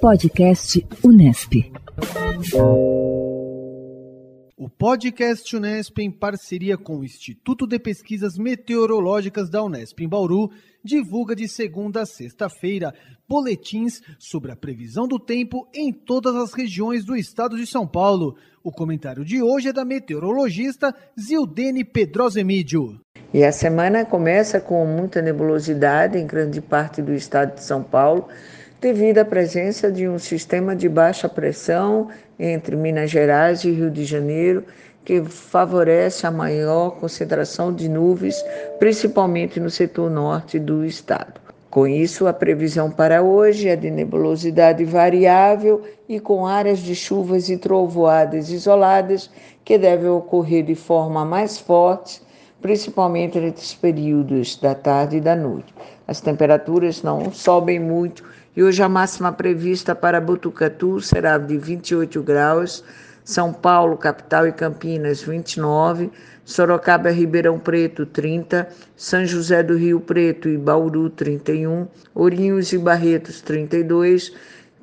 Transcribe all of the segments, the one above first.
Podcast Unesp. O podcast Unesp, em parceria com o Instituto de Pesquisas Meteorológicas da Unesp em Bauru, divulga de segunda a sexta-feira boletins sobre a previsão do tempo em todas as regiões do estado de São Paulo. O comentário de hoje é da meteorologista Zildene Pedrosa Emídio. E a semana começa com muita nebulosidade em grande parte do estado de São Paulo, devido à presença de um sistema de baixa pressão entre Minas Gerais e Rio de Janeiro, que favorece a maior concentração de nuvens, principalmente no setor norte do estado. Com isso, a previsão para hoje é de nebulosidade variável e com áreas de chuvas e trovoadas isoladas que devem ocorrer de forma mais forte, principalmente entre os períodos da tarde e da noite. As temperaturas não sobem muito e hoje a máxima prevista para Botucatu será de 28 graus, São Paulo, capital e Campinas 29, Sorocaba, Ribeirão Preto 30, São José do Rio Preto e Bauru 31, Ourinhos e Barretos 32,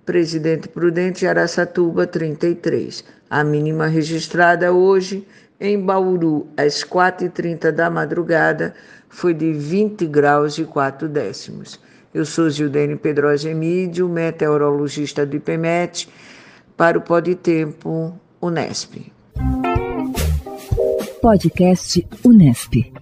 Presidente Prudente e Araçatuba 33. A mínima registrada hoje em Bauru às 4h30 da madrugada foi de 20 graus e 4 décimos. Eu sou Gildene Pedrosa Emídio, meteorologista do IPMET, para o Tempo Unesp. Podcast Unesp.